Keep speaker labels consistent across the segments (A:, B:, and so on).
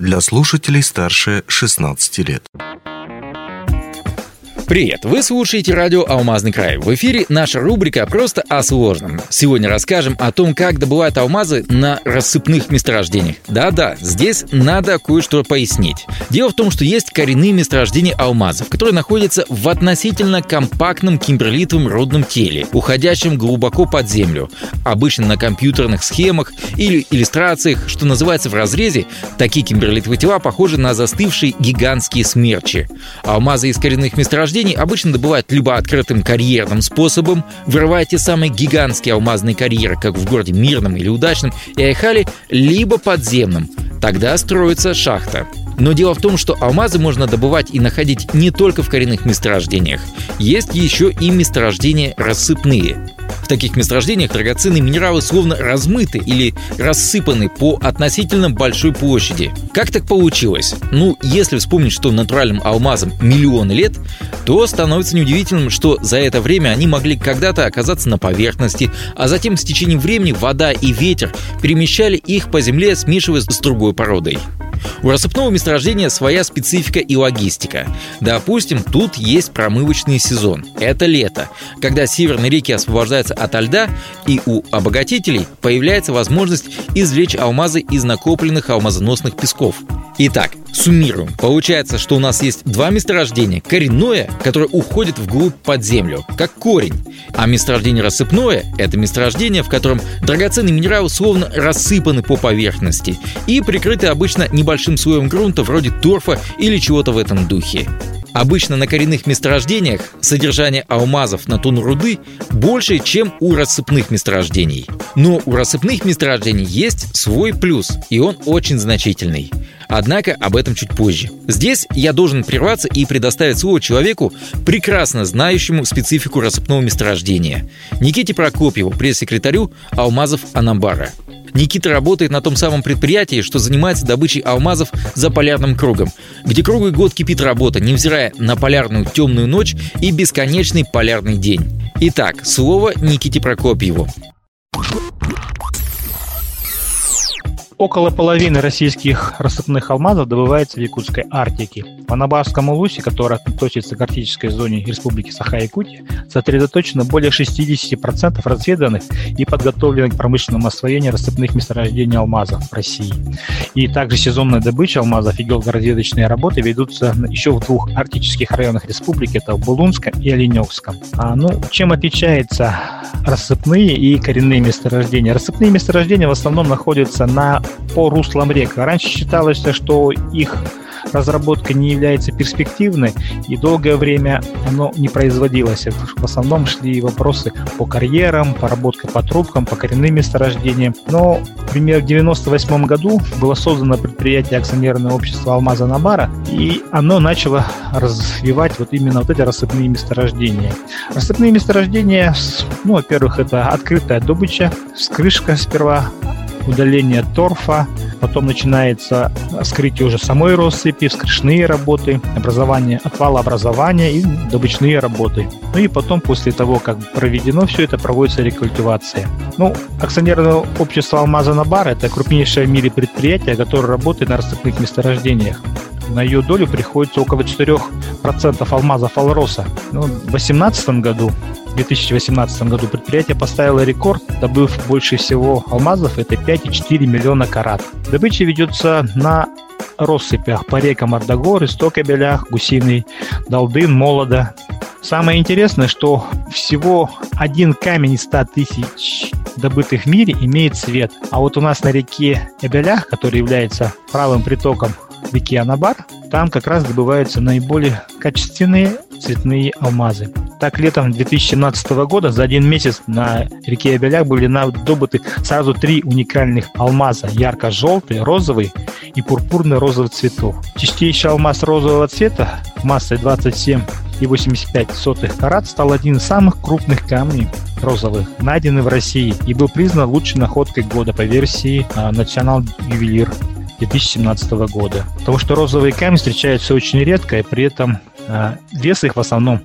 A: для слушателей старше 16 лет.
B: Привет! Вы слушаете радио «Алмазный край». В эфире наша рубрика «Просто о сложном». Сегодня расскажем о том, как добывают алмазы на рассыпных месторождениях. Да-да, здесь надо кое-что пояснить. Дело в том, что есть коренные месторождения алмазов, которые находятся в относительно компактном кимберлитовом родном теле, уходящем глубоко под землю. Обычно на компьютерных схемах или иллюстрациях, что называется в разрезе, такие кимберлитовые тела похожи на застывшие гигантские смерчи. Алмазы из коренных месторождений месторождений обычно добывают либо открытым карьерным способом, вырывая те самые гигантские алмазные карьеры, как в городе Мирном или Удачном и Айхале, либо подземным. Тогда строится шахта. Но дело в том, что алмазы можно добывать и находить не только в коренных месторождениях. Есть еще и месторождения рассыпные таких месторождениях драгоценные минералы словно размыты или рассыпаны по относительно большой площади. Как так получилось? Ну, если вспомнить, что натуральным алмазам миллионы лет, то становится неудивительным, что за это время они могли когда-то оказаться на поверхности, а затем с течением времени вода и ветер перемещали их по земле, смешиваясь с другой породой. У рассыпного месторождения своя специфика и логистика. Допустим, тут есть промывочный сезон. Это лето, когда северные реки освобождаются от льда, и у обогатителей появляется возможность извлечь алмазы из накопленных алмазоносных песков. Итак, суммируем. Получается, что у нас есть два месторождения. Коренное, которое уходит вглубь под землю, как корень. А месторождение рассыпное – это месторождение, в котором драгоценные минералы словно рассыпаны по поверхности и прикрыты обычно небольшим слоем грунта вроде торфа или чего-то в этом духе. Обычно на коренных месторождениях содержание алмазов на тонну руды больше, чем у рассыпных месторождений. Но у рассыпных месторождений есть свой плюс, и он очень значительный. Однако об этом чуть позже. Здесь я должен прерваться и предоставить слово человеку, прекрасно знающему специфику рассыпного месторождения. Никите Прокопьеву, пресс-секретарю Алмазов Анамбара. Никита работает на том самом предприятии, что занимается добычей алмазов за полярным кругом, где круглый год кипит работа, невзирая на полярную темную ночь и бесконечный полярный день. Итак, слово Никите Прокопьеву.
C: Около половины российских рассыпных алмазов добывается в Якутской Арктике. В Анабарском улусе, который относится к арктической зоне Республики Саха-Якутия, сосредоточено более 60% разведанных и подготовленных к промышленному освоению рассыпных месторождений алмазов в России. И также сезонная добыча алмазов и геологоразведочные работы ведутся еще в двух арктических районах республики, это в Булунском и Оленевском. А, ну, чем отличается рассыпные и коренные месторождения? Рассыпные месторождения в основном находятся на по руслам рек. Раньше считалось, что их разработка не является перспективной, и долгое время оно не производилось. В основном шли вопросы по карьерам, поработка по трубкам, по коренным месторождениям. Но, например, в 1998 году было создано предприятие акционерное общество Алмаза Набара, и оно начало развивать вот именно вот эти рассыпные месторождения. Рассыпные месторождения, ну, во-первых, это открытая добыча, вскрышка сперва удаление торфа, потом начинается скрытие уже самой россыпи, вскрышные работы, образование отвала образования и добычные работы. Ну и потом, после того, как проведено все это, проводится рекультивация. Ну, акционерное общество Алмаза Набар – это крупнейшее в мире предприятие, которое работает на рассыпных месторождениях. На ее долю приходится около 4% алмазов Алроса. Ну, в 2018 году в 2018 году предприятие поставило рекорд, добыв больше всего алмазов, это 5,4 миллиона карат. Добыча ведется на россыпях по рекам Ардагор, Истокобелях, Гусиный, Долдын, Молода. Самое интересное, что всего один камень из 100 тысяч добытых в мире имеет цвет. А вот у нас на реке Эбелях, который является правым притоком реки Анабар, там как раз добываются наиболее качественные цветные алмазы. Так, летом 2017 года за один месяц на реке Абелях были добыты сразу три уникальных алмаза. Ярко-желтый, розовый и пурпурный розовый цветов. Чистейший алмаз розового цвета массой 27,85 карат стал одним из самых крупных камней розовых, найденных в России и был признан лучшей находкой года по версии а, National Juwelier 2017 года. Потому что розовые камни встречаются очень редко, и при этом э, вес их в основном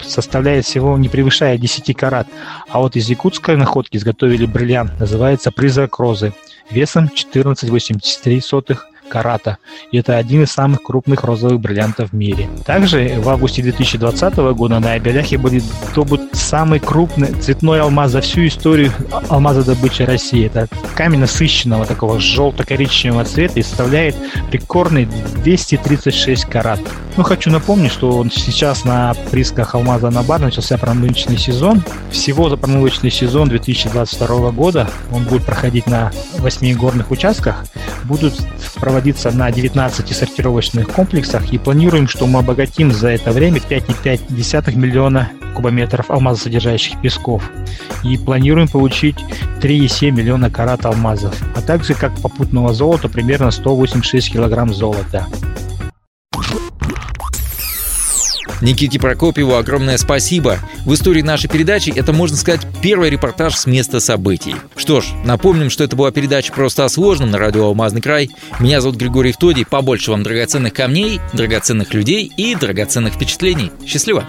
C: составляет всего не превышая 10 карат. А вот из якутской находки изготовили бриллиант, называется призрак розы, весом 14,83 карата. И это один из самых крупных розовых бриллиантов в мире. Также в августе 2020 года на Абеляхе будет добыт самый крупный цветной алмаз за всю историю алмазодобычи России. Это камень насыщенного такого желто-коричневого цвета и составляет рекордный 236 карат. Ну, хочу напомнить, что сейчас на приисках алмаза на бар начался промывочный сезон. Всего за промывочный сезон 2022 года он будет проходить на 8 горных участках. Будут проводиться на 19 сортировочных комплексах и планируем, что мы обогатим за это время 5,5 миллиона кубометров алмазосодержащих песков. И планируем получить 3,7 миллиона карат алмазов, а также как попутного золота примерно 186 килограмм золота.
B: Никите Прокопьеву огромное спасибо. В истории нашей передачи это, можно сказать, первый репортаж с места событий. Что ж, напомним, что это была передача «Просто о сложном» на радио «Алмазный край». Меня зовут Григорий Втодий. Побольше вам драгоценных камней, драгоценных людей и драгоценных впечатлений. Счастливо!